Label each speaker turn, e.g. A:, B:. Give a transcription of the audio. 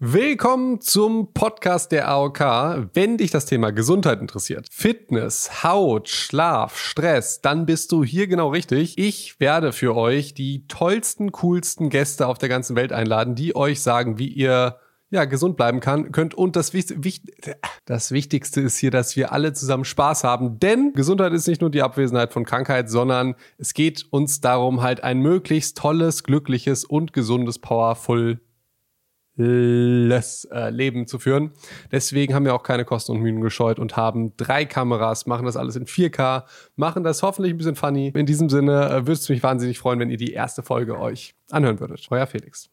A: Willkommen zum Podcast der AOK. Wenn dich das Thema Gesundheit interessiert, Fitness, Haut, Schlaf, Stress, dann bist du hier genau richtig. Ich werde für euch die tollsten, coolsten Gäste auf der ganzen Welt einladen, die euch sagen, wie ihr ja, gesund bleiben kann, könnt. Und das, das Wichtigste ist hier, dass wir alle zusammen Spaß haben. Denn Gesundheit ist nicht nur die Abwesenheit von Krankheit, sondern es geht uns darum, halt ein möglichst tolles, glückliches und gesundes, powerful äh, Leben zu führen. Deswegen haben wir auch keine Kosten und Mühen gescheut und haben drei Kameras, machen das alles in 4K, machen das hoffentlich ein bisschen funny. In diesem Sinne äh, würde es mich wahnsinnig freuen, wenn ihr die erste Folge euch anhören würdet. Euer Felix.